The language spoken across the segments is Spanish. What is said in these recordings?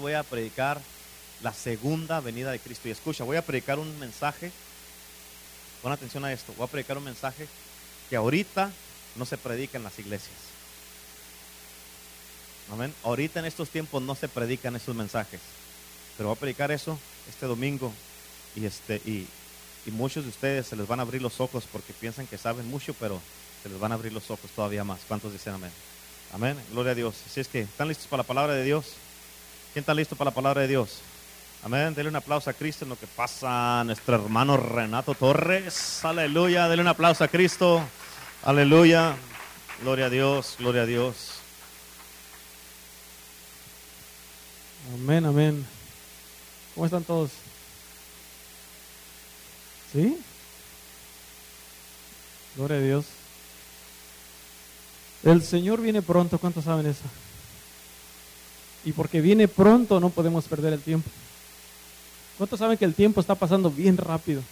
voy a predicar la segunda venida de Cristo. Y escucha, voy a predicar un mensaje, pon atención a esto, voy a predicar un mensaje que ahorita no se predica en las iglesias. Amén. Ahorita en estos tiempos no se predican esos mensajes. Pero voy a predicar eso este domingo. Y, este, y, muchos de ustedes se les van a abrir los ojos porque piensan que saben mucho, pero se les van a abrir los ojos todavía más. ¿Cuántos dicen amén? Amén. Gloria a Dios. Así es que, ¿están listos para la palabra de Dios? ¿Quién está listo para la palabra de Dios? Amén. Dele un aplauso a Cristo en lo que pasa nuestro hermano Renato Torres. Aleluya. Dele un aplauso a Cristo. Aleluya. Gloria a Dios. Gloria a Dios. Amén, amén. ¿Cómo están todos? ¿Sí? Gloria a Dios. El Señor viene pronto, ¿cuántos saben eso? Y porque viene pronto no podemos perder el tiempo. ¿Cuántos saben que el tiempo está pasando bien rápido?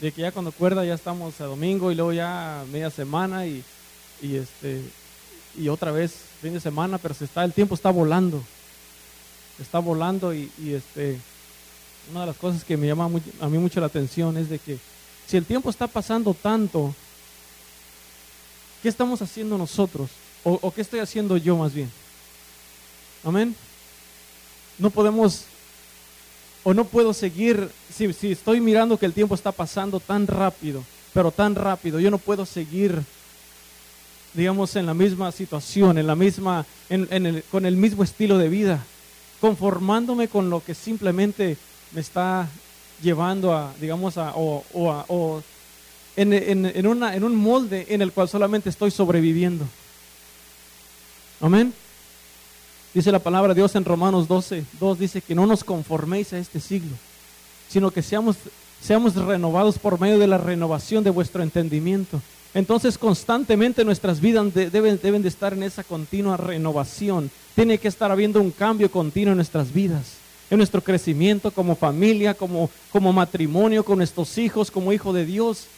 De que ya cuando cuerda ya estamos a domingo y luego ya media semana y, y este y otra vez fin de semana, pero se está, el tiempo está volando está volando y, este, una de las cosas que me llama a mí mucho la atención es de que si el tiempo está pasando tanto, ¿qué estamos haciendo nosotros? ¿O, qué estoy haciendo yo más bien? Amén. No podemos, o no puedo seguir, si, estoy mirando que el tiempo está pasando tan rápido, pero tan rápido, yo no puedo seguir digamos, en la misma situación, en la misma, en, con el mismo estilo de vida conformándome con lo que simplemente me está llevando a, digamos, a, o, o, en, en, una, en un molde en el cual solamente estoy sobreviviendo. Amén. Dice la palabra de Dios en Romanos 12, 2, dice que no nos conforméis a este siglo, sino que seamos, seamos renovados por medio de la renovación de vuestro entendimiento. Entonces constantemente nuestras vidas deben, deben de estar en esa continua renovación tiene que estar habiendo un cambio continuo en nuestras vidas, en nuestro crecimiento como familia, como, como matrimonio, con nuestros hijos, como hijo de Dios,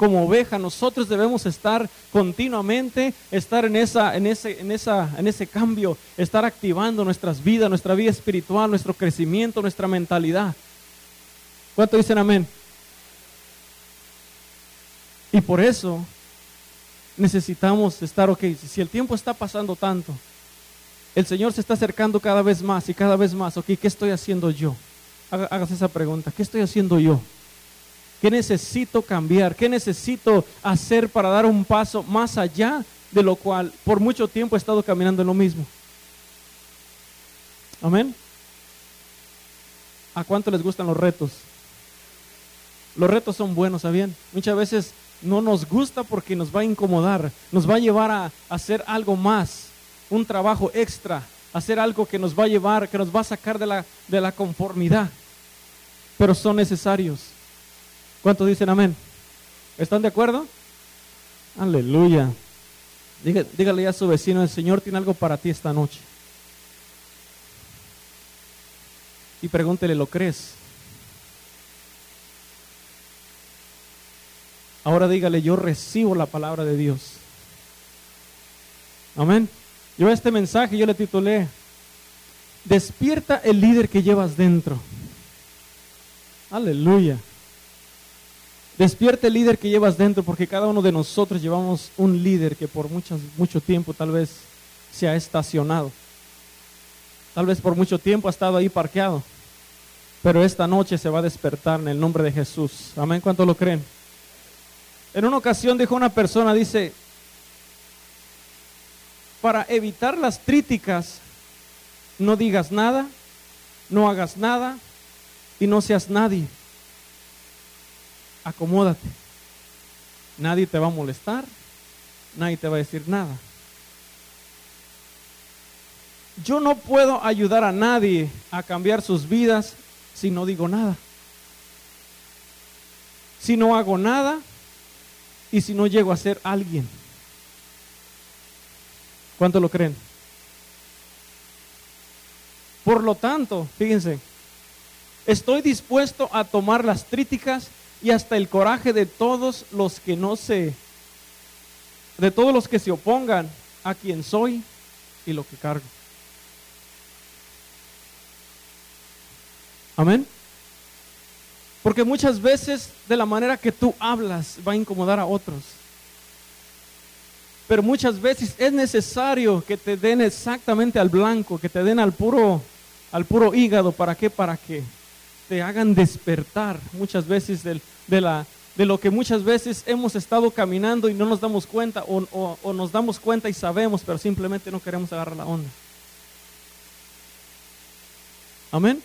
como oveja. Nosotros debemos estar continuamente, estar en, esa, en, ese, en, esa, en ese cambio, estar activando nuestras vidas, nuestra vida espiritual, nuestro crecimiento, nuestra mentalidad. ¿Cuánto dicen amén? Y por eso necesitamos estar, ok, si el tiempo está pasando tanto, el Señor se está acercando cada vez más y cada vez más. Ok, ¿qué estoy haciendo yo? Hagas esa pregunta. ¿Qué estoy haciendo yo? ¿Qué necesito cambiar? ¿Qué necesito hacer para dar un paso más allá de lo cual por mucho tiempo he estado caminando en lo mismo? Amén. ¿A cuánto les gustan los retos? Los retos son buenos, ¿sabían? Muchas veces no nos gusta porque nos va a incomodar, nos va a llevar a hacer algo más un trabajo extra, hacer algo que nos va a llevar, que nos va a sacar de la, de la conformidad, pero son necesarios. ¿Cuántos dicen amén? ¿Están de acuerdo? Aleluya. dígale a su vecino, el Señor tiene algo para ti esta noche. Y pregúntele, ¿lo crees? Ahora dígale, yo recibo la palabra de Dios. Amén. Yo este mensaje yo le titulé, despierta el líder que llevas dentro. Aleluya. Despierta el líder que llevas dentro, porque cada uno de nosotros llevamos un líder que por mucho, mucho tiempo tal vez se ha estacionado. Tal vez por mucho tiempo ha estado ahí parqueado. Pero esta noche se va a despertar en el nombre de Jesús. Amén. ¿Cuánto lo creen? En una ocasión dijo una persona, dice, para evitar las críticas, no digas nada, no hagas nada y no seas nadie. Acomódate. Nadie te va a molestar, nadie te va a decir nada. Yo no puedo ayudar a nadie a cambiar sus vidas si no digo nada. Si no hago nada y si no llego a ser alguien. ¿Cuánto lo creen? Por lo tanto, fíjense, estoy dispuesto a tomar las críticas y hasta el coraje de todos los que no se, de todos los que se opongan a quien soy y lo que cargo. Amén. Porque muchas veces de la manera que tú hablas va a incomodar a otros. Pero muchas veces es necesario que te den exactamente al blanco, que te den al puro, al puro hígado. ¿Para qué? Para que te hagan despertar muchas veces de, la, de lo que muchas veces hemos estado caminando y no nos damos cuenta o, o nos damos cuenta y sabemos, pero simplemente no queremos agarrar la onda. Amén.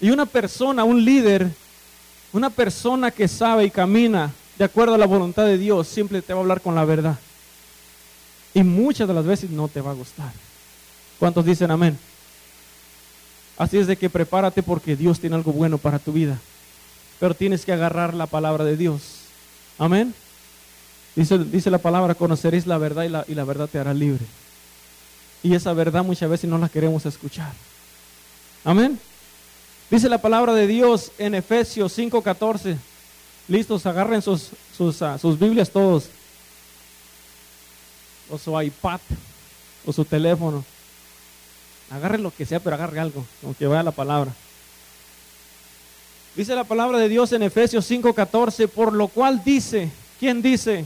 Y una persona, un líder, una persona que sabe y camina de acuerdo a la voluntad de Dios, siempre te va a hablar con la verdad. Y muchas de las veces no te va a gustar. ¿Cuántos dicen amén? Así es de que prepárate porque Dios tiene algo bueno para tu vida. Pero tienes que agarrar la palabra de Dios. Amén. Dice, dice la palabra, conoceréis la verdad y la, y la verdad te hará libre. Y esa verdad muchas veces no la queremos escuchar. Amén. Dice la palabra de Dios en Efesios 5:14. Listos, agarren sus, sus, ah, sus Biblias todos. O su iPad, o su teléfono. Agarren lo que sea, pero agarre algo, aunque vaya la palabra. Dice la palabra de Dios en Efesios 5:14, por lo cual dice, ¿quién dice?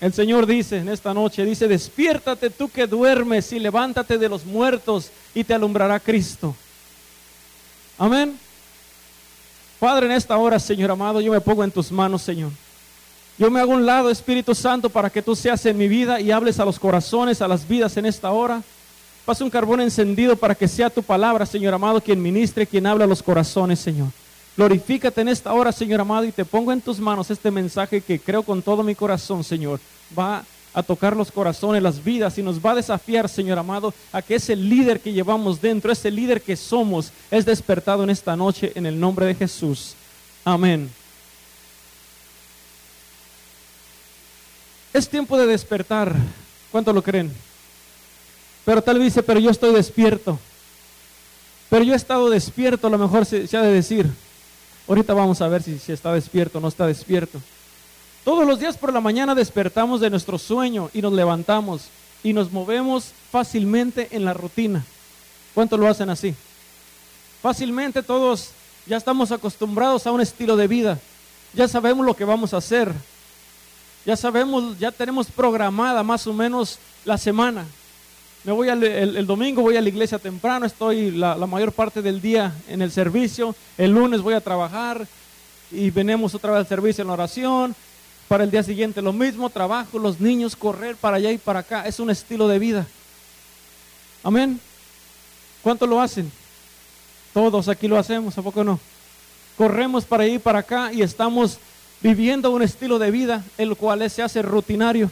El Señor dice en esta noche, dice, despiértate tú que duermes y levántate de los muertos y te alumbrará Cristo. Amén. Padre, en esta hora, Señor amado, yo me pongo en tus manos, Señor. Yo me hago un lado, Espíritu Santo, para que tú seas en mi vida y hables a los corazones, a las vidas en esta hora. Pasa un carbón encendido para que sea tu palabra, Señor amado, quien ministre, quien habla los corazones, Señor. Glorifícate en esta hora, Señor amado, y te pongo en tus manos este mensaje que creo con todo mi corazón, Señor. Va a tocar los corazones, las vidas y nos va a desafiar, Señor amado, a que ese líder que llevamos dentro, ese líder que somos, es despertado en esta noche en el nombre de Jesús. Amén. Es tiempo de despertar. ¿Cuánto lo creen? Pero tal vez dice, pero yo estoy despierto. Pero yo he estado despierto, a lo mejor se, ha de decir. Ahorita vamos a ver si, si está despierto o no está despierto. Todos los días por la mañana despertamos de nuestro sueño y nos levantamos y nos movemos fácilmente en la rutina. ¿Cuántos lo hacen así? Fácilmente todos ya estamos acostumbrados a un estilo de vida. Ya sabemos lo que vamos a hacer. Ya sabemos, ya tenemos programada más o menos la semana. Me voy el, domingo, voy a la iglesia temprano, estoy la, la, mayor parte del día en el servicio. El lunes voy a trabajar y venimos otra vez al servicio en la oración. Para el día siguiente lo mismo, trabajo, los niños, correr para allá y para acá. Es un estilo de vida. Amén. ¿Cuánto lo hacen? Todos aquí lo hacemos, ¿a poco no? Corremos para allá y para acá y estamos viviendo un estilo de vida el cual se hace rutinario.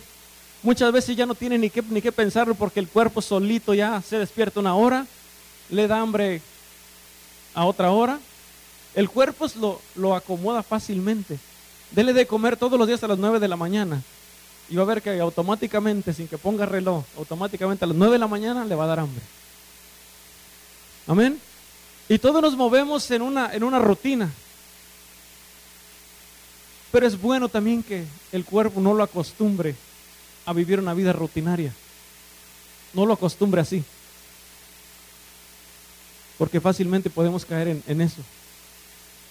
Muchas veces ya no tiene ni qué, ni qué pensarlo porque el cuerpo solito ya se despierta una hora, le da hambre a otra hora. El cuerpo lo, lo acomoda fácilmente. Dele de comer todos los días a las 9 de la mañana. Y va a ver que automáticamente, sin que ponga reloj, automáticamente a las 9 de la mañana le va a dar hambre. Amén. Y todos nos movemos en una, en una rutina. Pero es bueno también que el cuerpo no lo acostumbre a vivir una vida rutinaria. No lo acostumbre así. Porque fácilmente podemos caer en, en eso.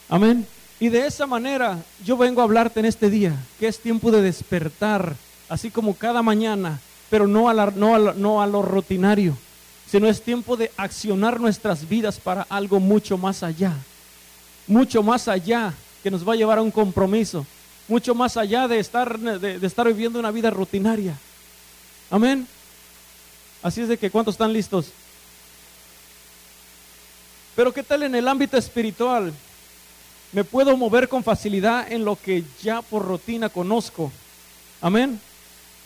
Amén. Y de esa manera yo vengo a hablarte en este día, que es tiempo de despertar, así como cada mañana, pero no a, no, no a lo rutinario, sino es tiempo de accionar nuestras vidas para algo mucho más allá, mucho más allá que nos va a llevar a un compromiso, mucho más allá de estar, de estar viviendo una vida rutinaria. Amén. Así es de que, ¿cuántos están listos? Pero ¿qué tal en el ámbito espiritual? me puedo mover con facilidad en lo que ya por rutina conozco. Amén.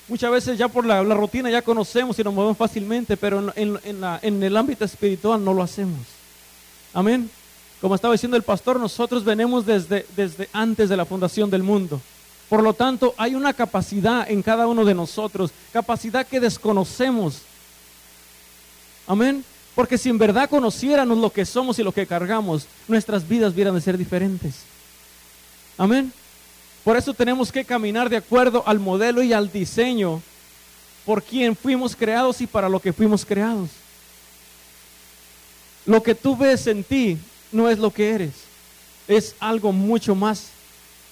Muchas veces ya por la, rutina ya conocemos y nos movemos fácilmente, pero en, en, el ámbito espiritual no lo hacemos. Amén. Como estaba diciendo el pastor, nosotros venimos desde, desde antes de la fundación del mundo. Por lo tanto, hay una capacidad en cada uno de nosotros, capacidad que desconocemos. Amén. Porque si en verdad conociéramos lo que somos y lo que cargamos, nuestras vidas hubieran de ser diferentes. Amén. Por eso tenemos que caminar de acuerdo al modelo y al diseño por quien fuimos creados y para lo que fuimos creados. Lo que tú ves en ti no es lo que eres. Es algo mucho más,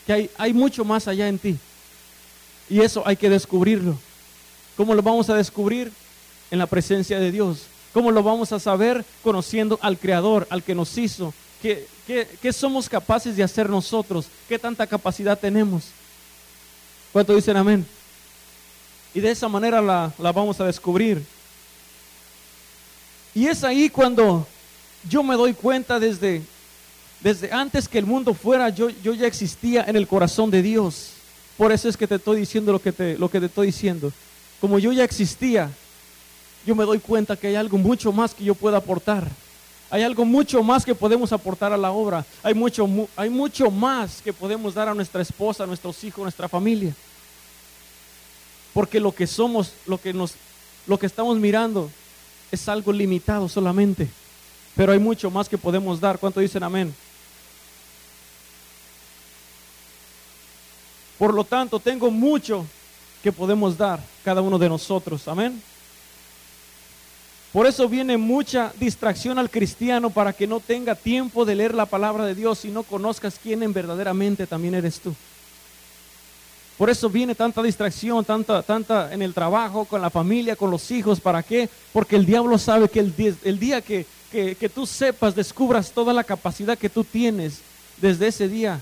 que hay, hay mucho más allá en ti. Y eso hay que descubrirlo. ¿Cómo lo vamos a descubrir? En la presencia de Dios. ¿Cómo lo vamos a saber? Conociendo al Creador, al que nos hizo. ¿Qué, qué, somos capaces de hacer nosotros? ¿Qué tanta capacidad tenemos? ¿Cuánto dicen amén? Y de esa manera la, la vamos a descubrir. Y es ahí cuando yo me doy cuenta desde, desde antes que el mundo fuera, yo, yo ya existía en el corazón de Dios. Por eso es que te estoy diciendo lo que te, lo que te estoy diciendo. Como yo ya existía, yo me doy cuenta que hay algo mucho más que yo puedo aportar. Hay algo mucho más que podemos aportar a la obra. Hay mucho, hay mucho más que podemos dar a nuestra esposa, a nuestros hijos, a nuestra familia. Porque lo que somos, lo que, nos, lo que estamos mirando, es algo limitado solamente, pero hay mucho más que podemos dar. ¿Cuánto dicen amén? Por lo tanto, tengo mucho que podemos dar cada uno de nosotros. Amén. Por eso viene mucha distracción al cristiano para que no tenga tiempo de leer la palabra de Dios y no conozcas quién en verdaderamente también eres tú. Por eso viene tanta distracción, tanta, tanta en el trabajo, con la familia, con los hijos. ¿Para qué? Porque el diablo sabe que el, día que, que, tú sepas, descubras toda la capacidad que tú tienes, desde ese día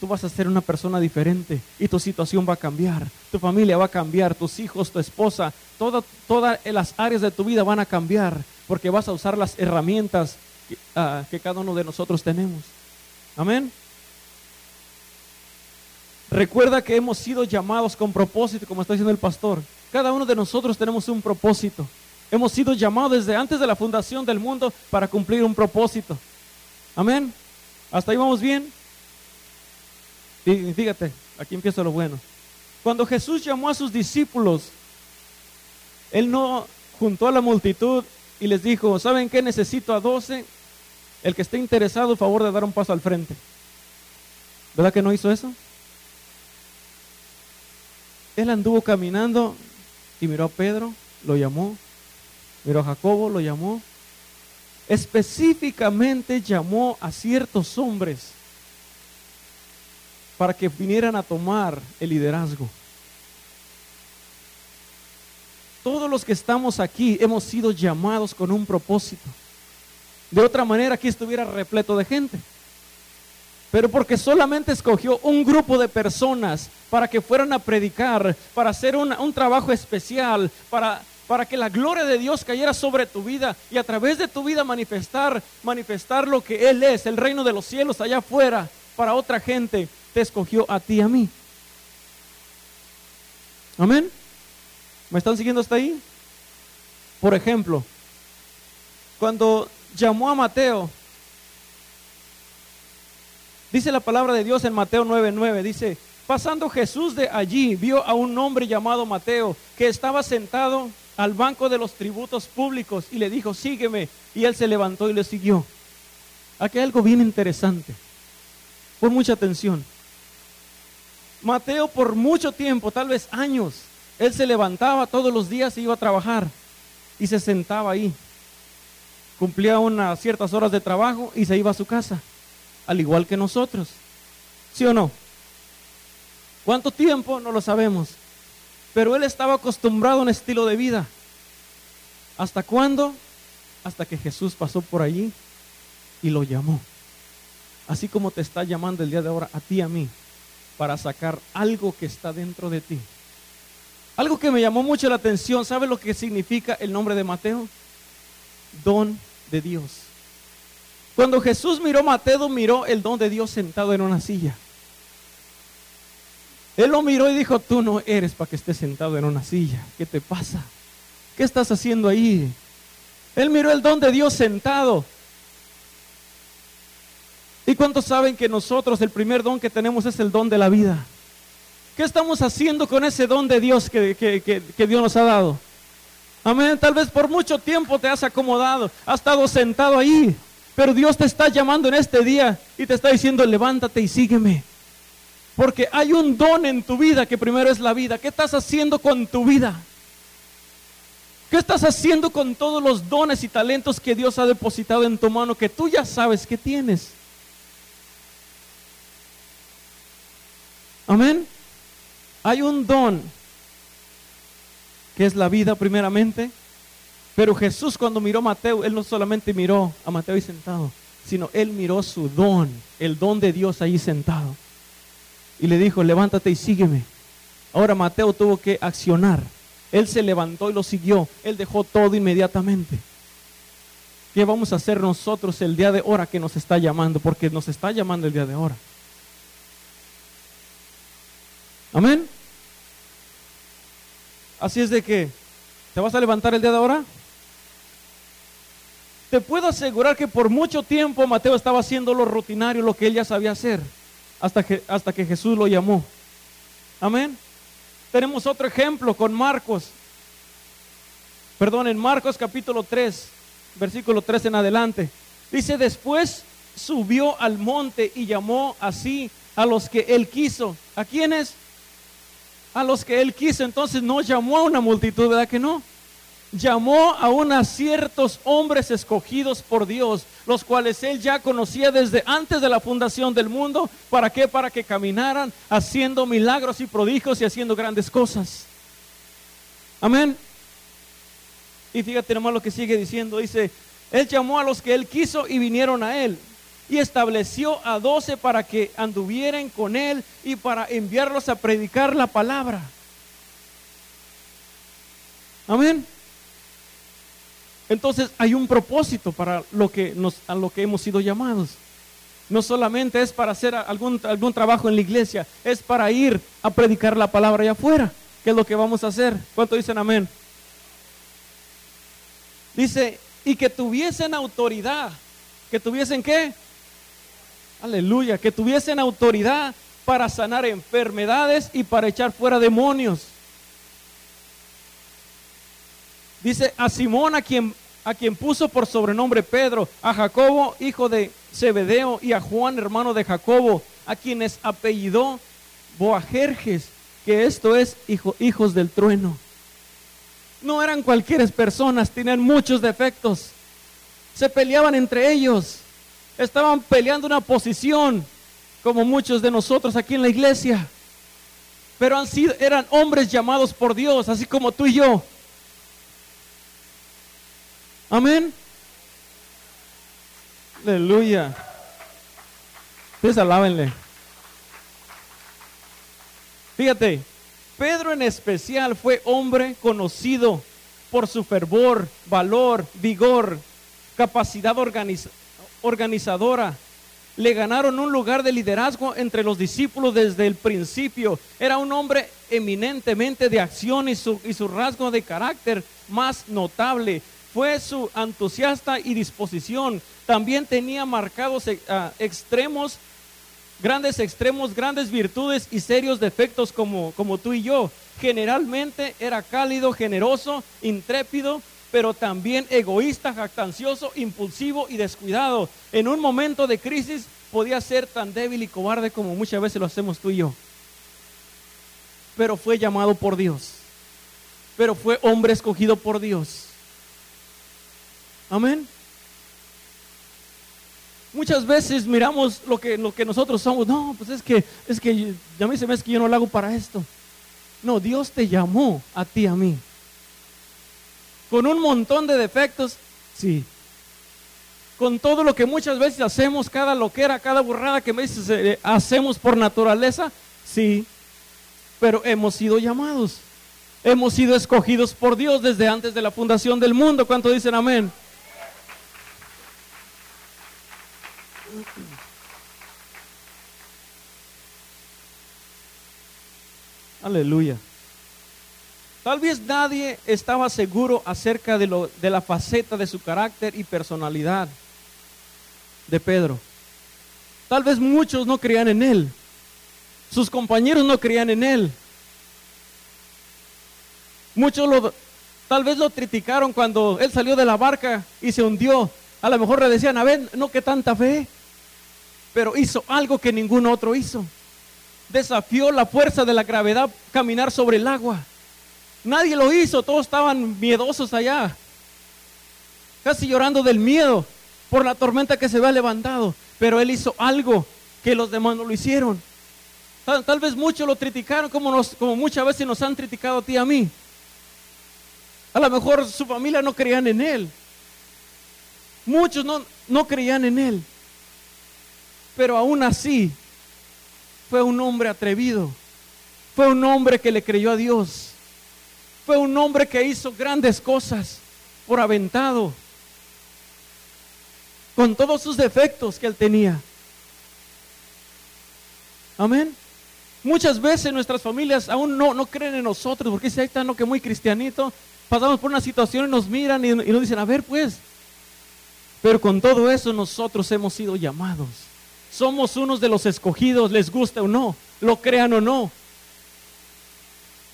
tú vas a ser una persona diferente y tu situación va a cambiar, tu familia va a cambiar, tus hijos, tu esposa, todas las áreas de tu vida van a cambiar porque vas a usar las herramientas que ah, cada uno de nosotros tenemos. Amén. Recuerda que hemos sido llamados con propósito, como está diciendo el pastor. Cada uno de nosotros tenemos un propósito. Hemos sido llamados desde antes de la fundación del mundo para cumplir un propósito. Amén. ¿Hasta ahí vamos bien? Fíjate, aquí empieza lo bueno. Cuando Jesús llamó a sus discípulos, Él no juntó a la multitud y les dijo, ¿saben qué? Necesito a doce. El que esté interesado, favor de dar un paso al frente. ¿Verdad que no hizo eso? Él anduvo caminando y miró a Pedro, lo llamó, miró a Jacobo, lo llamó. Específicamente llamó a ciertos hombres para que vinieran a tomar el liderazgo. Todos los que estamos aquí hemos sido llamados con un propósito. De otra manera, aquí estuviera repleto de gente pero porque solamente escogió un grupo de personas para que fueran a predicar, para hacer un trabajo especial, para, para que la gloria de Dios cayera sobre tu vida y a través de tu vida manifestar, manifestar lo que Él es, el reino de los cielos allá afuera, para otra gente, te escogió a ti y a mí. Amén. ¿Me están siguiendo hasta ahí? Por ejemplo, cuando llamó a Mateo, Dice la palabra de Dios en Mateo 9:9, dice, pasando Jesús de allí, vio a un hombre llamado Mateo que estaba sentado al banco de los tributos públicos y le dijo, sígueme. Y él se levantó y le siguió. Aquí hay algo bien interesante. Por mucha atención. Mateo por mucho tiempo, tal vez años, él se levantaba todos los días y iba a trabajar y se sentaba ahí. Cumplía unas ciertas horas de trabajo y se iba a su casa al igual que nosotros. ¿Sí o no? ¿Cuánto tiempo? No lo sabemos. Pero él estaba acostumbrado a un estilo de vida. ¿Hasta cuándo? Hasta que Jesús pasó por allí y lo llamó. Así como te está llamando el día de ahora a ti y a mí para sacar algo que está dentro de ti. Algo que me llamó mucho la atención, ¿sabe lo que significa el nombre de Mateo? Don de Dios. Cuando Jesús miró a Mateo, miró el don de Dios sentado en una silla. Él lo miró y dijo, tú no eres para que estés sentado en una silla. ¿Qué te pasa? ¿Qué estás haciendo ahí? Él miró el don de Dios sentado. ¿Y cuántos saben que nosotros el primer don que tenemos es el don de la vida? ¿Qué estamos haciendo con ese don de Dios que, que Dios nos ha dado? Amén. Tal vez por mucho tiempo te has acomodado, has estado sentado ahí. Pero Dios te está llamando en este día y te está diciendo, levántate y sígueme. Porque hay un don en tu vida que primero es la vida. ¿Qué estás haciendo con tu vida? ¿Qué estás haciendo con todos los dones y talentos que Dios ha depositado en tu mano que tú ya sabes que tienes? Amén. Hay un don que es la vida primeramente, pero Jesús cuando miró a Mateo, él no solamente miró a Mateo ahí sentado, sino él miró su don, el don de Dios ahí sentado. Y le dijo, levántate y sígueme. Ahora Mateo tuvo que accionar. Él se levantó y lo siguió. Él dejó todo inmediatamente. ¿Qué vamos a hacer nosotros el día de ahora que nos está llamando? Porque nos está llamando el día de ahora. Amén. Así es de que, ¿te vas a levantar el día de ahora? Te puedo asegurar que por mucho tiempo Mateo estaba haciendo lo rutinario, lo que él ya sabía hacer, hasta que, hasta que Jesús lo llamó. Amén. Tenemos otro ejemplo con Marcos. Perdón, en Marcos capítulo 3, versículo 3 en adelante. Dice, después subió al monte y llamó así a los que él quiso. ¿A quiénes? A los que él quiso. Entonces no llamó a una multitud, ¿verdad que no? Llamó a unos ciertos hombres escogidos por Dios, los cuales él ya conocía desde antes de la fundación del mundo. ¿Para qué? Para que caminaran haciendo milagros y prodigios y haciendo grandes cosas. Amén. Y fíjate nomás lo que sigue diciendo. Dice, él llamó a los que él quiso y vinieron a él. Y estableció a doce para que anduvieran con él y para enviarlos a predicar la palabra. Amén. Entonces hay un propósito para lo que nos, a lo que hemos sido llamados. No solamente es para hacer algún, algún trabajo en la iglesia, es para ir a predicar la palabra allá afuera, que es lo que vamos a hacer. ¿Cuánto dicen amén? Dice, y que tuviesen autoridad. ¿Que tuviesen qué? Aleluya, que tuviesen autoridad para sanar enfermedades y para echar fuera demonios. Dice a Simón a quien, a quien puso por sobrenombre Pedro, a Jacobo, hijo de Zebedeo, y a Juan, hermano de Jacobo, a quienes apellidó Boajerjes, que esto es hijo, hijos del trueno. No eran cualquier personas, tenían muchos defectos. Se peleaban entre ellos. Estaban peleando una posición, como muchos de nosotros aquí en la iglesia. Pero han sido, eran hombres llamados por Dios, así como tú y yo. Amén. Aleluya. Ustedes alábenle. Fíjate, Pedro en especial fue hombre conocido por su fervor, valor, vigor, capacidad organizadora. Le ganaron un lugar de liderazgo entre los discípulos desde el principio. Era un hombre eminentemente de acción y su, y su rasgo de carácter más notable fue su entusiasta y disposición. También tenía marcados eh, ah, extremos, grandes extremos, grandes virtudes y serios defectos como, como tú y yo. Generalmente era cálido, generoso, intrépido, pero también egoísta, jactancioso, impulsivo y descuidado. En un momento de crisis podía ser tan débil y cobarde como muchas veces lo hacemos tú y yo. Pero fue llamado por Dios. Pero fue hombre escogido por Dios. Amén. Muchas veces miramos lo que, lo que nosotros somos. No, pues es que, es que ya me se me es que yo no lo hago para esto. No, Dios te llamó a ti, a mí. Con un montón de defectos, sí. Con todo lo que muchas veces hacemos, cada loquera, cada burrada que me dices, eh, hacemos por naturaleza, sí. Pero hemos sido llamados. Hemos sido escogidos por Dios desde antes de la fundación del mundo. ¿Cuánto dicen amén? Aleluya. Tal vez nadie estaba seguro acerca de, lo, de la faceta de su carácter y personalidad de Pedro. Tal vez muchos no creían en él. Sus compañeros no creían en él. Muchos lo, tal vez lo criticaron cuando él salió de la barca y se hundió. A lo mejor le decían, a ver, no que tanta fe. Pero hizo algo que ningún otro hizo desafió la fuerza de la gravedad caminar sobre el agua. Nadie lo hizo, todos estaban miedosos allá, casi llorando del miedo por la tormenta que se había levantado. Pero él hizo algo que los demás no lo hicieron. Tal, vez muchos lo criticaron como, nos, como muchas veces nos han criticado a ti y a mí. A lo mejor su familia no creían en él. Muchos no, no creían en él. Pero aún así, fue un hombre atrevido. Fue un hombre que le creyó a Dios. Fue un hombre que hizo grandes cosas por aventado. Con todos sus defectos que él tenía. Amén. Muchas veces nuestras familias aún no, no creen en nosotros porque si ahí está no que muy cristianito. Pasamos por una situación y nos miran y, y nos dicen, a ver pues. Pero con todo eso nosotros hemos sido llamados. Somos unos de los escogidos, les guste o no, lo crean o no.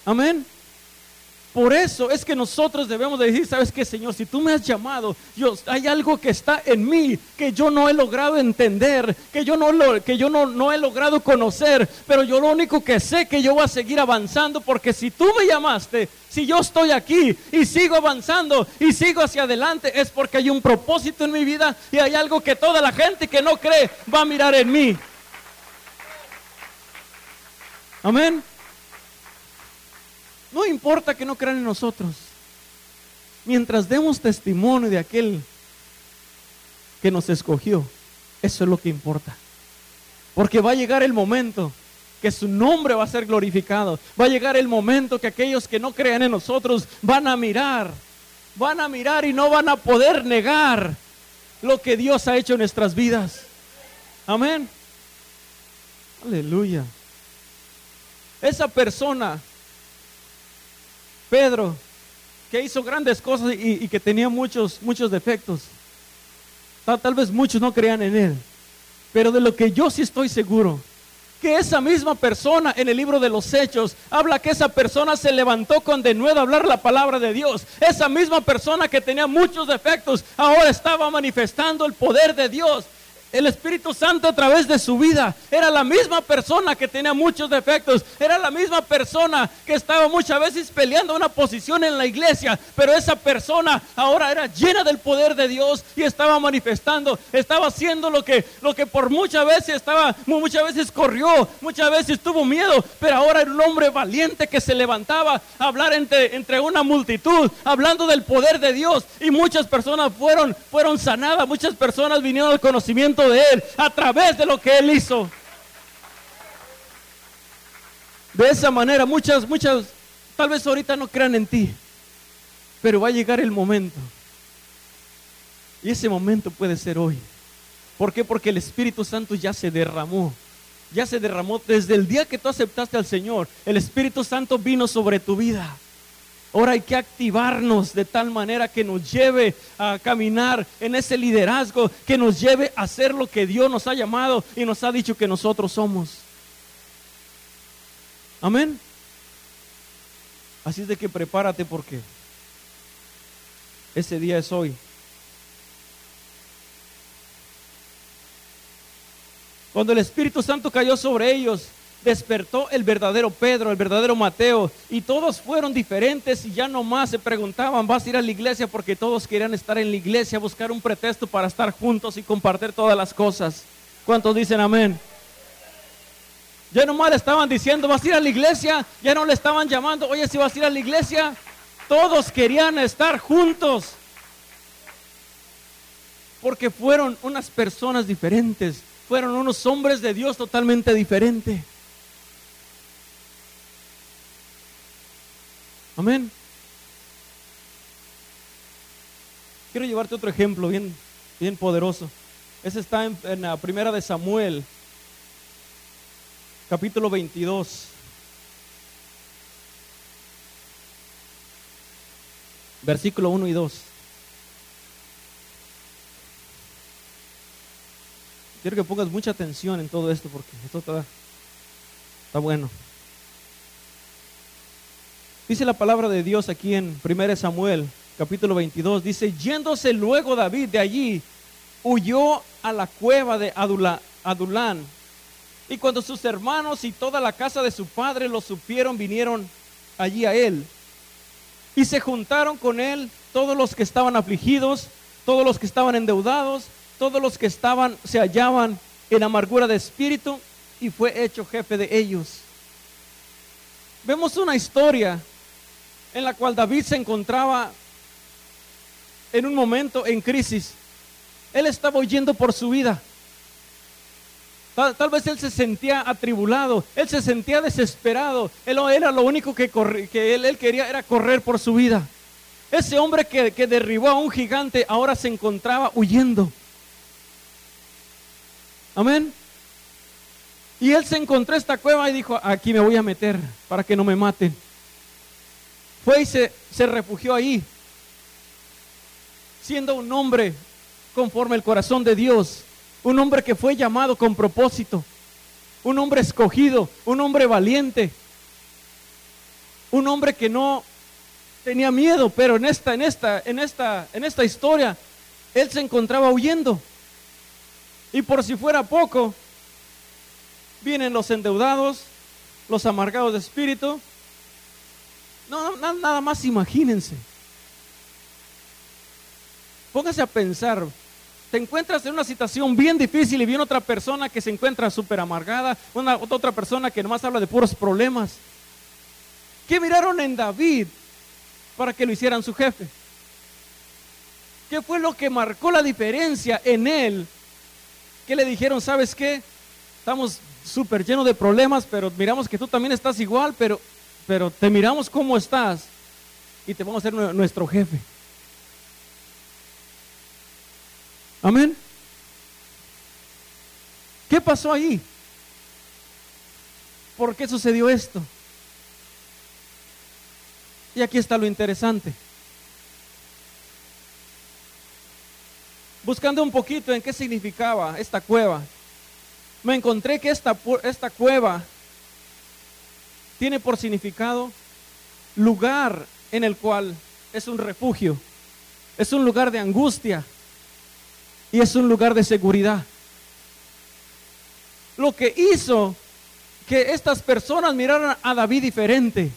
Amén. Por eso es que nosotros debemos de decir, ¿sabes qué, Señor? Si tú me has llamado, Dios, hay algo que está en mí que yo no he logrado entender, que yo no, lo, que yo no, no he logrado conocer, pero yo lo único que sé que yo voy a seguir avanzando porque si tú me llamaste, si yo estoy aquí y sigo avanzando y sigo hacia adelante, es porque hay un propósito en mi vida y hay algo que toda la gente que no cree va a mirar en mí. Amén. No importa que no crean en nosotros. Mientras demos testimonio de aquel que nos escogió, eso es lo que importa. Porque va a llegar el momento que su nombre va a ser glorificado. Va a llegar el momento que aquellos que no crean en nosotros van a mirar, van a mirar y no van a poder negar lo que Dios ha hecho en nuestras vidas. Amén. Aleluya. Esa persona Pedro, que hizo grandes cosas y, que tenía muchos, muchos defectos. Tal, tal vez muchos no crean en él. Pero de lo que yo sí estoy seguro, que esa misma persona en el libro de los Hechos habla que esa persona se levantó con denuedo a hablar la palabra de Dios. Esa misma persona que tenía muchos defectos ahora estaba manifestando el poder de Dios. El Espíritu Santo a través de su vida era la misma persona que tenía muchos defectos, era la misma persona que estaba muchas veces peleando una posición en la iglesia, pero esa persona ahora era llena del poder de Dios y estaba manifestando, estaba haciendo lo que, lo que por muchas veces estaba, muchas veces corrió, muchas veces tuvo miedo, pero ahora era un hombre valiente que se levantaba a hablar entre, entre una multitud, hablando del poder de Dios y muchas personas fueron, fueron sanadas, muchas personas vinieron al conocimiento de Él a través de lo que Él hizo. De esa manera, muchas, muchas, tal vez ahorita no crean en ti, pero va a llegar el momento. Y ese momento puede ser hoy. ¿Por qué? Porque el Espíritu Santo ya se derramó. Ya se derramó desde el día que tú aceptaste al Señor. El Espíritu Santo vino sobre tu vida. Ahora hay que activarnos de tal manera que nos lleve a caminar en ese liderazgo, que nos lleve a hacer lo que Dios nos ha llamado y nos ha dicho que nosotros somos. Amén. Así es de que prepárate porque ese día es hoy. Cuando el Espíritu Santo cayó sobre ellos, despertó el verdadero Pedro, el verdadero Mateo, y todos fueron diferentes y ya no más se preguntaban, ¿vas a ir a la iglesia? Porque todos querían estar en la iglesia, buscar un pretexto para estar juntos y compartir todas las cosas. ¿Cuántos dicen amén? Ya no más le estaban diciendo, ¿vas a ir a la iglesia? Ya no le estaban llamando, oye, si vas a ir a la iglesia, todos querían estar juntos. Porque fueron unas personas diferentes, fueron unos hombres de Dios totalmente diferentes. Amén. Quiero llevarte otro ejemplo bien, bien poderoso. Ese está en, la primera de Samuel, capítulo 22. Versículo 1 y 2. Quiero que pongas mucha atención en todo esto porque esto está bueno. Dice la palabra de Dios aquí en 1 Samuel, capítulo 22, dice, yéndose luego David de allí, huyó a la cueva de Adulán. Y cuando sus hermanos y toda la casa de su padre lo supieron, vinieron allí a él. Y se juntaron con él todos los que estaban afligidos, todos los que estaban endeudados, todos los que estaban se hallaban en amargura de espíritu y fue hecho jefe de ellos. Vemos una historia en la cual David se encontraba en un momento en crisis. Él estaba huyendo por su vida. Tal, vez él se sentía atribulado, él se sentía desesperado. Él era lo único que, que él, quería era correr por su vida. Ese hombre que, que derribó a un gigante ahora se encontraba huyendo. Amén. Y él se encontró esta cueva y dijo, aquí me voy a meter para que no me maten. Fue y se, refugió ahí, siendo un hombre conforme el corazón de Dios, un hombre que fue llamado con propósito, un hombre escogido, un hombre valiente, un hombre que no tenía miedo, pero en esta, en esta, en esta, en esta historia, él se encontraba huyendo. Y por si fuera poco, vienen los endeudados, los amargados de espíritu. No, nada más imagínense. Póngase a pensar, te encuentras en una situación bien difícil y viene otra persona que se encuentra súper amargada, una, otra persona que nomás habla de puros problemas. ¿Qué miraron en David para que lo hicieran su jefe? ¿Qué fue lo que marcó la diferencia en él? Que le dijeron, ¿sabes qué? Estamos súper llenos de problemas, pero miramos que tú también estás igual, pero, pero te miramos cómo estás y te vamos a ser nuestro jefe. Amén. ¿Qué pasó ahí? ¿Por qué sucedió esto? Y aquí está lo interesante. Buscando un poquito en qué significaba esta cueva, me encontré que esta, esta cueva tiene por significado lugar en el cual es un refugio, es un lugar de angustia, y es un lugar de seguridad. Lo que hizo que estas personas miraran a David diferente,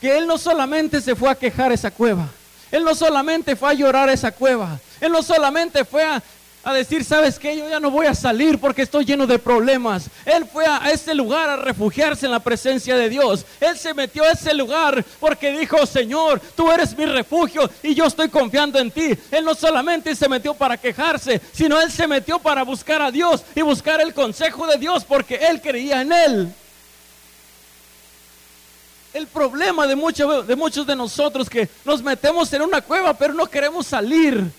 que él no solamente se fue a quejar esa cueva, él no solamente fue a llorar esa cueva, él no solamente fue a, a decir, ¿sabes qué? Yo ya no voy a salir porque estoy lleno de problemas. Él fue a ese lugar a refugiarse en la presencia de Dios. Él se metió a ese lugar porque dijo, Señor, tú eres mi refugio y yo estoy confiando en ti. Él no solamente se metió para quejarse, sino él se metió para buscar a Dios y buscar el consejo de Dios porque él creía en él. El problema de de, muchos de nosotros que nos metemos en una cueva pero no queremos salir.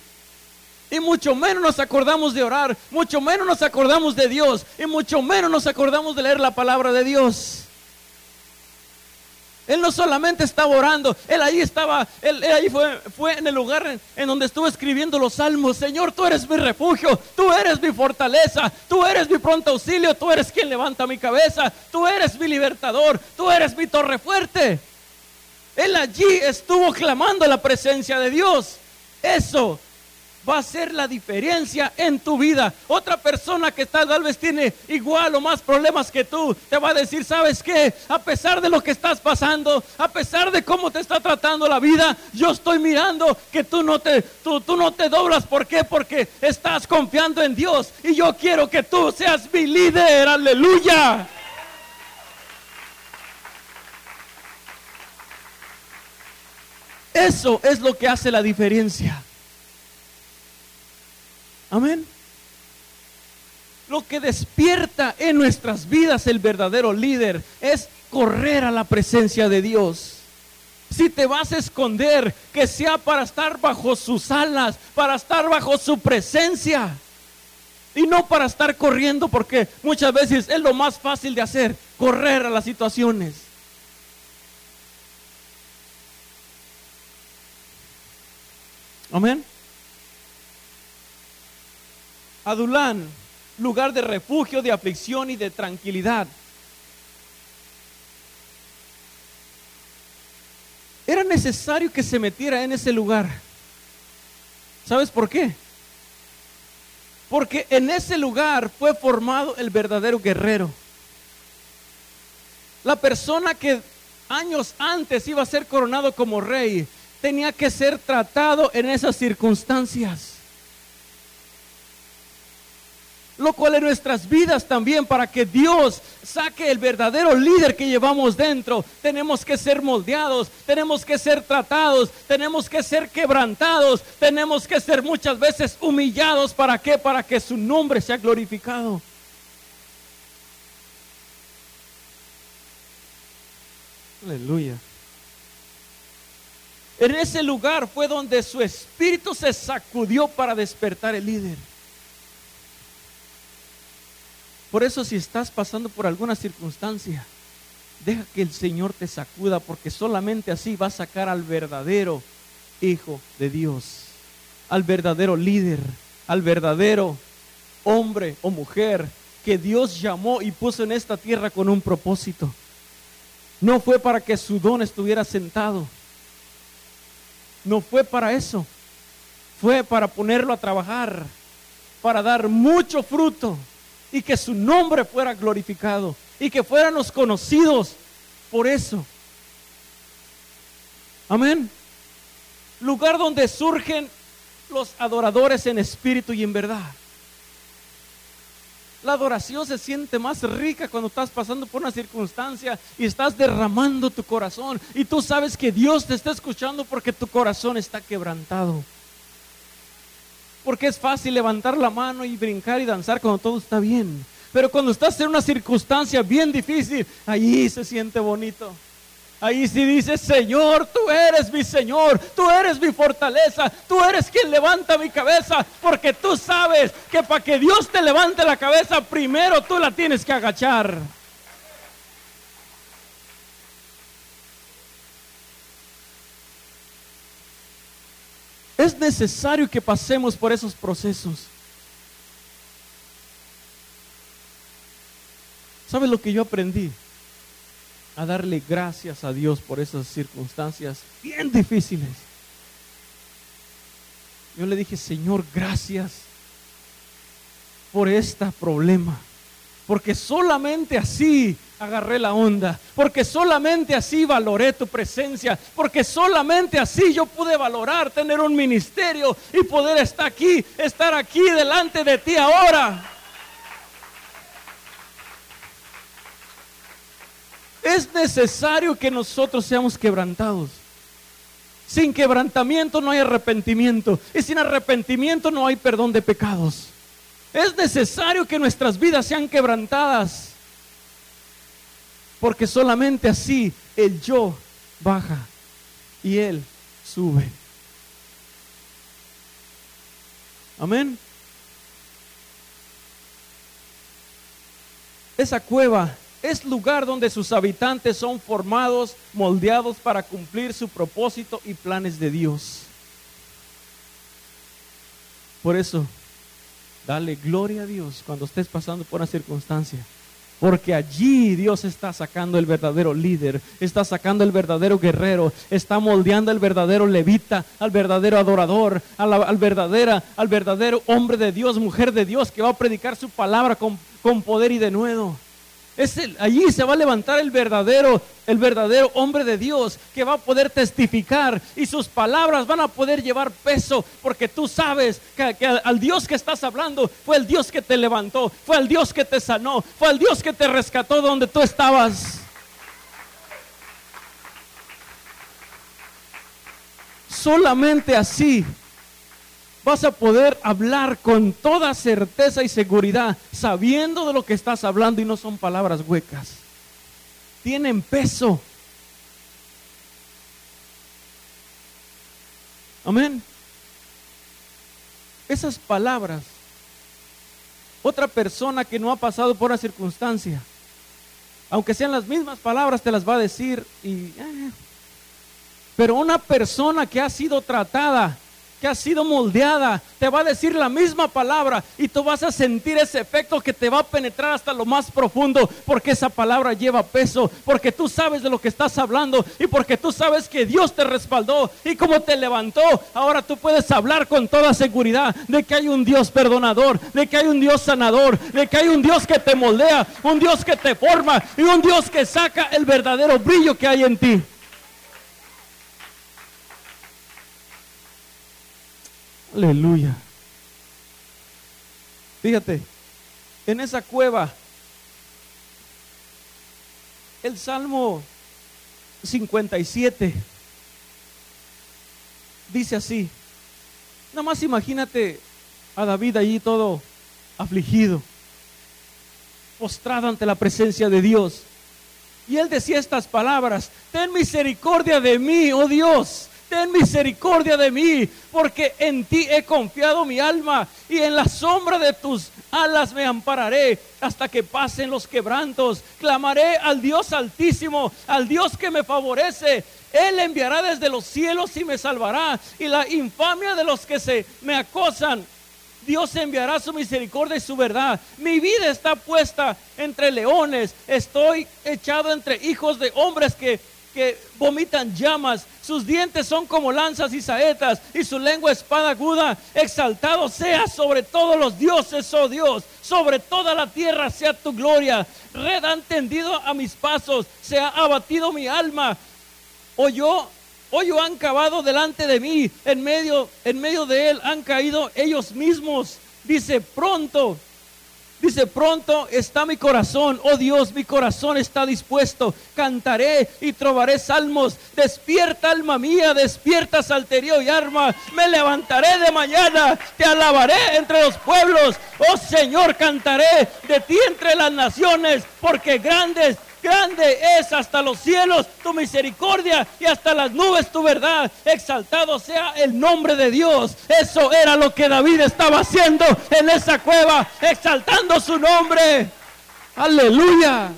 Y mucho menos nos acordamos de orar, mucho menos nos acordamos de Dios y mucho menos nos acordamos de leer la palabra de Dios. Él no solamente estaba orando, él ahí estaba, él, ahí fue, fue, en el lugar en, donde estuvo escribiendo los salmos. Señor, tú eres mi refugio, tú eres mi fortaleza, tú eres mi pronto auxilio, tú eres quien levanta mi cabeza, tú eres mi libertador, tú eres mi torre fuerte. Él allí estuvo clamando la presencia de Dios. Eso va a ser la diferencia en tu vida. Otra persona que tal vez tiene igual o más problemas que tú, te va a decir, ¿sabes qué? A pesar de lo que estás pasando, a pesar de cómo te está tratando la vida, yo estoy mirando que tú no te, tú, tú no te doblas. ¿Por qué? Porque estás confiando en Dios y yo quiero que tú seas mi líder. Aleluya. Eso es lo que hace la diferencia. Amén. Lo que despierta en nuestras vidas el verdadero líder es correr a la presencia de Dios. Si te vas a esconder, que sea para estar bajo sus alas, para estar bajo su presencia. Y no para estar corriendo, porque muchas veces es lo más fácil de hacer, correr a las situaciones. Amén. Adulán, lugar de refugio, de aflicción y de tranquilidad. Era necesario que se metiera en ese lugar. ¿Sabes por qué? Porque en ese lugar fue formado el verdadero guerrero. La persona que años antes iba a ser coronado como rey, tenía que ser tratado en esas circunstancias. Lo cual en nuestras vidas también, para que Dios saque el verdadero líder que llevamos dentro, tenemos que ser moldeados, tenemos que ser tratados, tenemos que ser quebrantados, tenemos que ser muchas veces humillados. ¿Para qué? Para que su nombre sea glorificado. Aleluya. En ese lugar fue donde su espíritu se sacudió para despertar el líder. Por eso si estás pasando por alguna circunstancia, deja que el Señor te sacuda, porque solamente así va a sacar al verdadero Hijo de Dios, al verdadero líder, al verdadero hombre o mujer que Dios llamó y puso en esta tierra con un propósito. No fue para que su don estuviera sentado. No fue para eso. Fue para ponerlo a trabajar, para dar mucho fruto y que su nombre fuera glorificado y que fuéramos conocidos por eso. Amén. Lugar donde surgen los adoradores en espíritu y en verdad. La adoración se siente más rica cuando estás pasando por una circunstancia y estás derramando tu corazón y tú sabes que Dios te está escuchando porque tu corazón está quebrantado. Porque es fácil levantar la mano y brincar y danzar cuando todo está bien. Pero cuando estás en una circunstancia bien difícil, ahí se siente bonito. Ahí sí dice, Señor, tú eres mi Señor, tú eres mi fortaleza, tú eres quien levanta mi cabeza, porque tú sabes que para que Dios te levante la cabeza, primero tú la tienes que agachar. Es necesario que pasemos por esos procesos. ¿Sabes lo que yo aprendí? a darle gracias a Dios por esas circunstancias bien difíciles. Yo le dije, Señor, gracias por este problema. Porque solamente así agarré la onda. Porque solamente así valoré tu presencia. Porque solamente así yo pude valorar tener un ministerio y poder estar aquí, estar aquí delante de ti ahora. Es necesario que nosotros seamos quebrantados. Sin quebrantamiento no hay arrepentimiento. Y sin arrepentimiento no hay perdón de pecados. Es necesario que nuestras vidas sean quebrantadas. Porque solamente así el yo baja y él sube. Amén. Esa cueva es lugar donde sus habitantes son formados, moldeados para cumplir su propósito y planes de Dios. Por eso, dale gloria a Dios cuando estés pasando por una circunstancia. Porque allí Dios está sacando el verdadero líder, está sacando el verdadero guerrero, está moldeando el verdadero levita, al verdadero adorador, al, verdadera, al verdadero hombre de Dios, mujer de Dios, que va a predicar su palabra con, con poder y de nuevo. Allí se va a levantar el verdadero, el verdadero hombre de Dios que va a poder testificar y sus palabras van a poder llevar peso porque tú sabes que, que, al Dios que estás hablando fue el Dios que te levantó, fue el Dios que te sanó, fue el Dios que te rescató donde tú estabas. Solamente así vas a poder hablar con toda certeza y seguridad, sabiendo de lo que estás hablando y no son palabras huecas. Tienen peso. Amén. Esas palabras, otra persona que no ha pasado por una circunstancia, aunque sean las mismas palabras, te las va a decir. Y, eh, pero una persona que ha sido tratada que ha sido moldeada, te va a decir la misma palabra y tú vas a sentir ese efecto que te va a penetrar hasta lo más profundo, porque esa palabra lleva peso, porque tú sabes de lo que estás hablando y porque tú sabes que Dios te respaldó y como te levantó, ahora tú puedes hablar con toda seguridad de que hay un Dios perdonador, de que hay un Dios sanador, de que hay un Dios que te moldea, un Dios que te forma y un Dios que saca el verdadero brillo que hay en ti. Aleluya. Fíjate, en esa cueva, el Salmo 57 dice así, nada más imagínate a David allí todo afligido, postrado ante la presencia de Dios. Y él decía estas palabras, ten misericordia de mí, oh Dios, ten misericordia de mí, porque en ti he confiado mi alma y en la sombra de tus alas me ampararé hasta que pasen los quebrantos. Clamaré al Dios altísimo, al Dios que me favorece. Él enviará desde los cielos y me salvará. Y la infamia de los que se me acosan Dios enviará su misericordia y su verdad. Mi vida está puesta entre leones. Estoy echado entre hijos de hombres que que vomitan llamas, sus dientes son como lanzas y saetas, y su lengua espada aguda. Exaltado sea sobre todos los dioses, oh Dios, sobre toda la tierra sea tu gloria. Red han tendido a mis pasos, se ha abatido mi alma. Oyó, hoyo han cavado delante de mí, en medio, en medio de él han caído ellos mismos. Dice, pronto Dice, pronto está mi corazón, oh Dios, mi corazón está dispuesto. Cantaré y trovaré salmos. Despierta alma mía, despierta salterío y arma. Me levantaré de mañana, te alabaré entre los pueblos. Oh Señor, cantaré de ti entre las naciones, porque grandes Grande es hasta los cielos tu misericordia y hasta las nubes tu verdad. Exaltado sea el nombre de Dios. Eso era lo que David estaba haciendo en esa cueva, exaltando su nombre. Aleluya.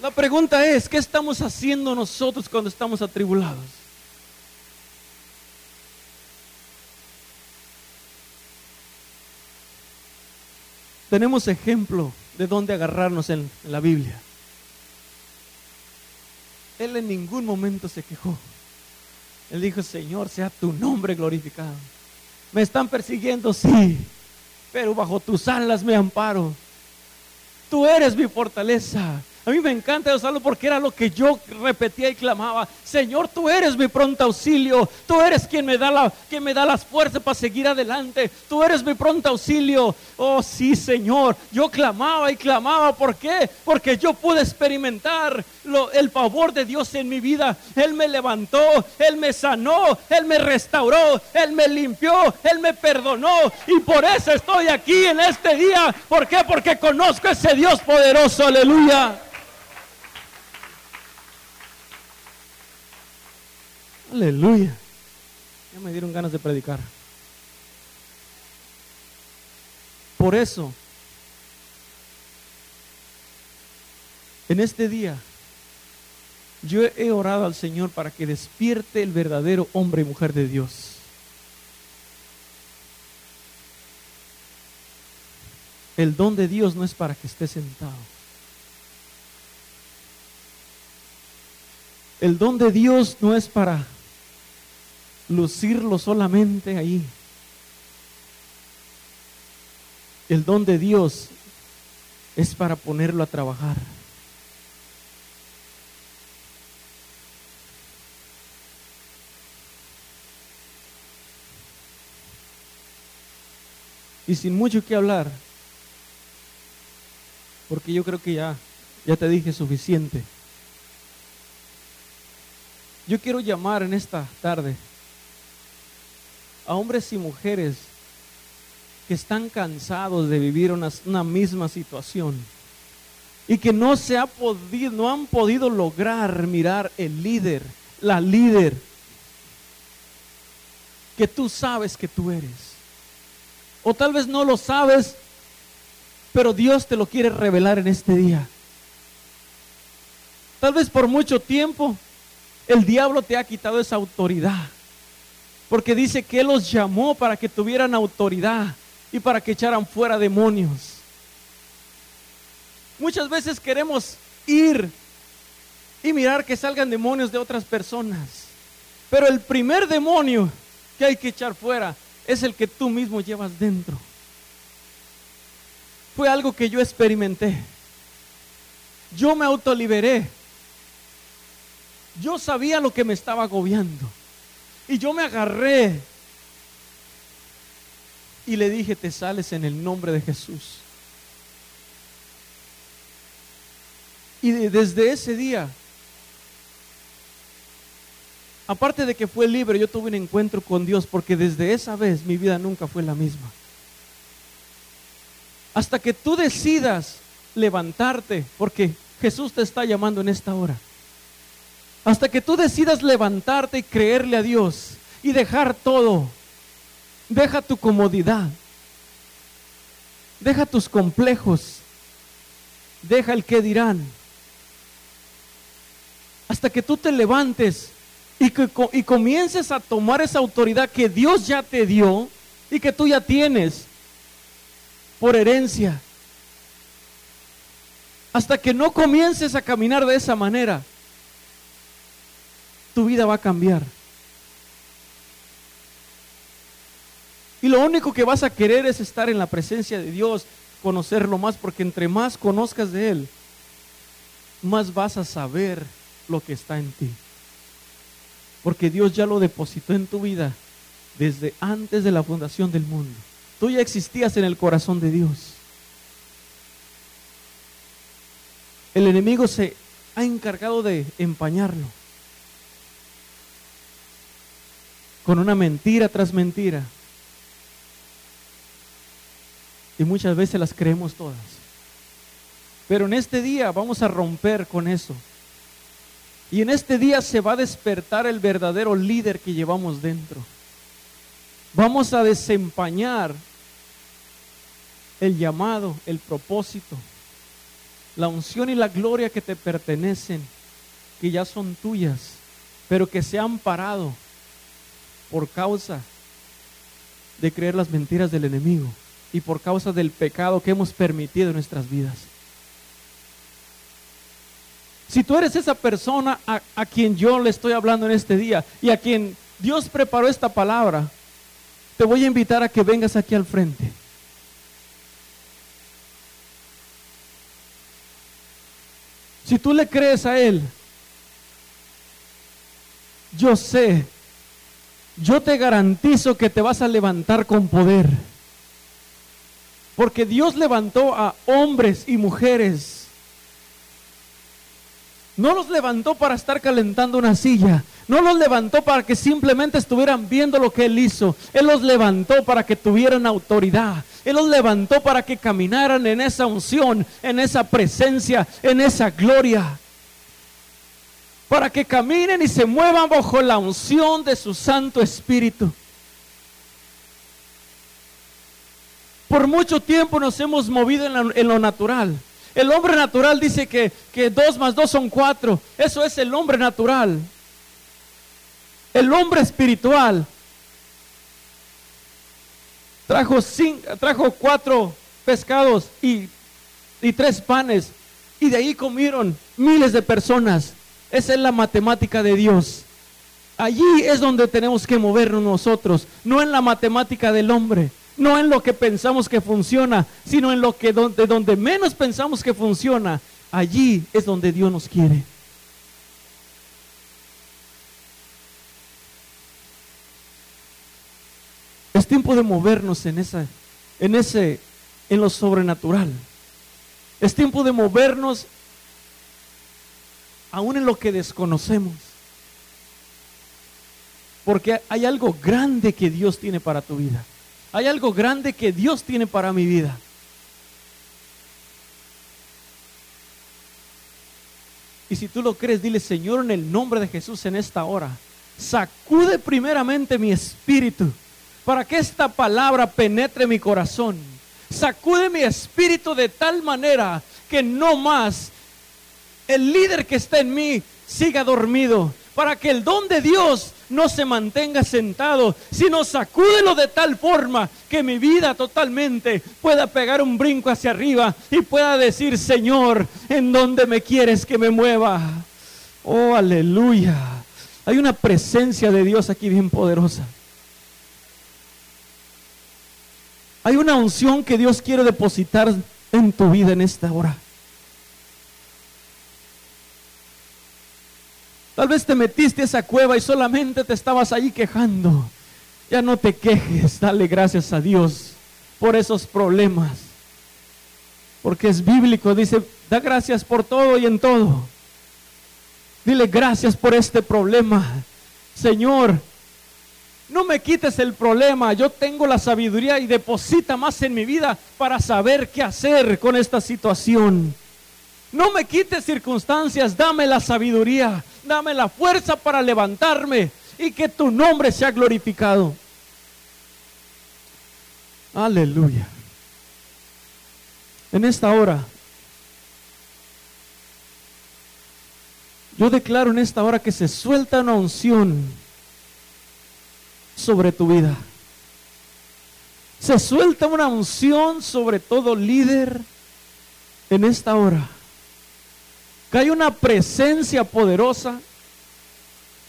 La pregunta es, ¿qué estamos haciendo nosotros cuando estamos atribulados? Tenemos ejemplo de dónde agarrarnos en, la Biblia. Él en ningún momento se quejó. Él dijo, Señor, sea tu nombre glorificado. Me están persiguiendo, sí, pero bajo tus alas me amparo. Tú eres mi fortaleza. A mí me encanta usarlo porque era lo que yo repetía y clamaba. Señor, tú eres mi pronto auxilio. Tú eres quien me da, la, quien me da las fuerzas para seguir adelante. Tú eres mi pronto auxilio. Oh, sí, Señor. Yo clamaba y clamaba. ¿Por qué? Porque yo pude experimentar el favor de Dios en mi vida. Él me levantó, Él me sanó, Él me restauró, Él me limpió, Él me perdonó. Y por eso estoy aquí en este día. ¿Por qué? Porque conozco a ese Dios poderoso. Aleluya. Aleluya. Ya me dieron ganas de predicar. Por eso, en este día, yo he orado al Señor para que despierte el verdadero hombre y mujer de Dios. El don de Dios no es para que esté sentado. El don de Dios no es para lucirlo solamente ahí. El don de Dios es para ponerlo a trabajar. Y sin mucho que hablar, porque yo creo que ya, ya te dije suficiente. Yo quiero llamar en esta tarde a hombres y mujeres que están cansados de vivir una, misma situación y que no se ha podido, no han podido lograr mirar el líder, la líder que tú sabes que tú eres. O tal vez no lo sabes, pero Dios te lo quiere revelar en este día. Tal vez por mucho tiempo el diablo te ha quitado esa autoridad Porque dice que Él los llamó para que tuvieran autoridad y para que echaran fuera demonios. Muchas veces queremos ir y mirar que salgan demonios de otras personas. Pero el primer demonio que hay que echar fuera es el que tú mismo llevas dentro. Fue algo que yo experimenté. Yo me autoliberé. Yo sabía lo que me estaba agobiando. Y yo me agarré y le dije, te sales en el nombre de Jesús. Y desde ese día, aparte de que fue libre, yo tuve un encuentro con Dios porque desde esa vez mi vida nunca fue la misma. Hasta que tú decidas levantarte, porque Jesús te está llamando en esta hora. Hasta que tú decidas levantarte y creerle a Dios y dejar todo. Deja tu comodidad. Deja tus complejos. Deja el que dirán hasta que tú te levantes y, que, y comiences a tomar esa autoridad que Dios ya te dio y que tú ya tienes por herencia. Hasta que no comiences a caminar de esa manera, tu vida va a cambiar. Y lo único que vas a querer es estar en la presencia de Dios, conocerlo más, porque entre más conozcas de Él, más vas a saber lo que está en ti. Porque Dios ya lo depositó en tu vida desde antes de la fundación del mundo. Tú ya existías en el corazón de Dios. El enemigo se ha encargado de empañarlo con una mentira tras mentira. Y muchas veces las creemos todas. Pero en este día vamos a romper con eso. Y en este día se va a despertar el verdadero líder que llevamos dentro. Vamos a desempañar el llamado, el propósito, la unción y la gloria que te pertenecen, que ya son tuyas, pero que se han parado por causa de creer las mentiras del enemigo y por causa del pecado que hemos permitido en nuestras vidas. Si tú eres esa persona a, quien yo le estoy hablando en este día y a quien Dios preparó esta palabra, te voy a invitar a que vengas aquí al frente. Si tú le crees a Él, yo sé, yo te garantizo que te vas a levantar con poder. Porque Dios levantó a hombres y mujeres no los levantó para estar calentando una silla. No los levantó para que simplemente estuvieran viendo lo que Él hizo. Él los levantó para que tuvieran autoridad. Él los levantó para que caminaran en esa unción, en esa presencia, en esa gloria. Para que caminen y se muevan bajo la unción de su Santo Espíritu. Por mucho tiempo nos hemos movido en, lo natural. El hombre natural dice que, que dos más dos son cuatro. Eso es el hombre natural. El hombre espiritual trajo, trajo cuatro pescados y, y tres panes. Y de ahí comieron miles de personas. Esa es la matemática de Dios. Allí es donde tenemos que movernos nosotros, no en la matemática del hombre no en lo que pensamos que funciona, sino en lo que donde, donde menos pensamos que funciona, allí es donde Dios nos quiere. Es tiempo de movernos en esa, en ese, en lo sobrenatural. Es tiempo de movernos aún en lo que desconocemos. Porque hay algo grande que Dios tiene para tu vida. Hay algo grande que Dios tiene para mi vida. Y si tú lo crees, dile, Señor, en el nombre de Jesús en esta hora, sacude primeramente mi espíritu para que esta palabra penetre mi corazón. Sacude mi espíritu de tal manera que no más el líder que está en mí siga dormido, para que el don de Dios no se mantenga sentado, sino sacúdelo de tal forma que mi vida totalmente pueda pegar un brinco hacia arriba y pueda decir, Señor, ¿en dónde me quieres que me mueva? Oh, aleluya. Hay una presencia de Dios aquí bien poderosa. Hay una unción que Dios quiere depositar en tu vida en esta hora. Tal vez te metiste esa cueva y solamente te estabas ahí quejando. Ya no te quejes, dale gracias a Dios por esos problemas. Porque es bíblico, dice, da gracias por todo y en todo. Dile gracias por este problema. Señor, no me quites el problema, yo tengo la sabiduría y deposita más en mi vida para saber qué hacer con esta situación. No me quites circunstancias, dame la sabiduría, dame la fuerza para levantarme y que tu nombre sea glorificado. Aleluya. En esta hora, yo declaro en esta hora que se suelta una unción sobre tu vida. Se suelta una unción sobre todo líder en esta hora hay una presencia poderosa,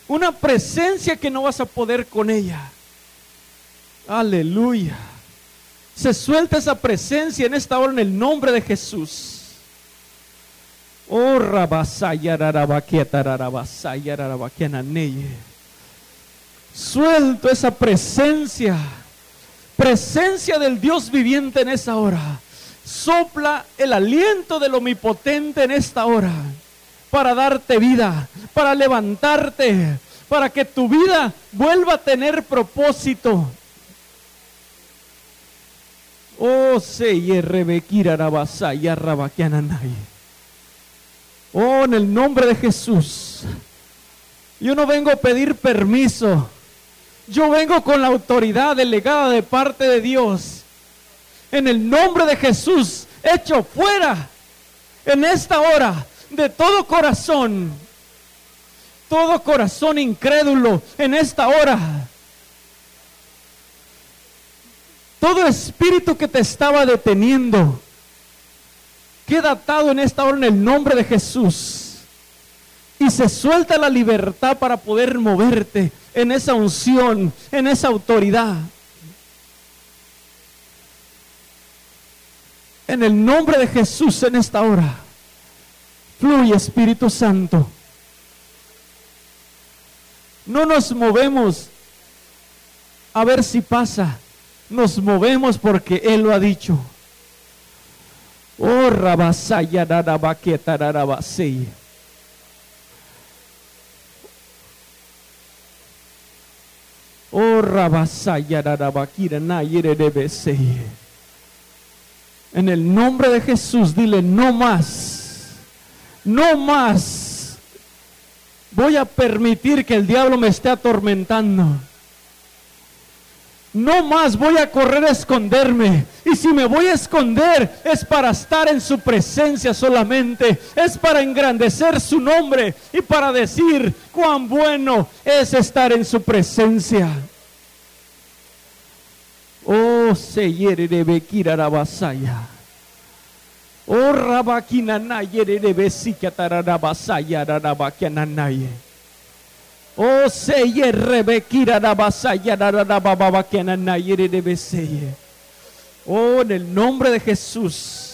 una presencia que no vas a poder con ella. Aleluya. Se suelta esa presencia en esta hora en el nombre de Jesús. Oh, Suelto esa presencia, presencia del Dios viviente en esa hora. Sopla el aliento del omnipotente en esta hora para darte vida, para levantarte, para que tu vida vuelva a tener propósito. Oh, Oh, en el nombre de Jesús. Yo no vengo a pedir permiso. Yo vengo con la autoridad delegada de parte de Dios en el nombre de Jesús, hecho fuera en esta hora de todo corazón, todo corazón incrédulo en esta hora. Todo espíritu que te estaba deteniendo, queda atado en esta hora en el nombre de Jesús. Y se suelta la libertad para poder moverte en esa unción, en esa autoridad. En el nombre de Jesús en esta hora. Fluye Espíritu Santo. No nos movemos a ver si pasa. Nos movemos porque Él lo ha dicho. Oh, rabasaya, Oh, rabasaya, de en el nombre de Jesús, dile, no más, no más. Voy a permitir que el diablo me esté atormentando. No más voy a correr a esconderme. Y si me voy a esconder es para estar en su presencia solamente. Es para engrandecer su nombre y para decir cuán bueno es estar en su presencia. Oh, se yere de Bekira Rabasaya. Oh, Rabakinana yere de Besika Tarabasaya Rabakiananaye. Oh, se yere Bekira Rabasaya Rabababakiananaye de Beseye. Oh, en el nombre de Jesús.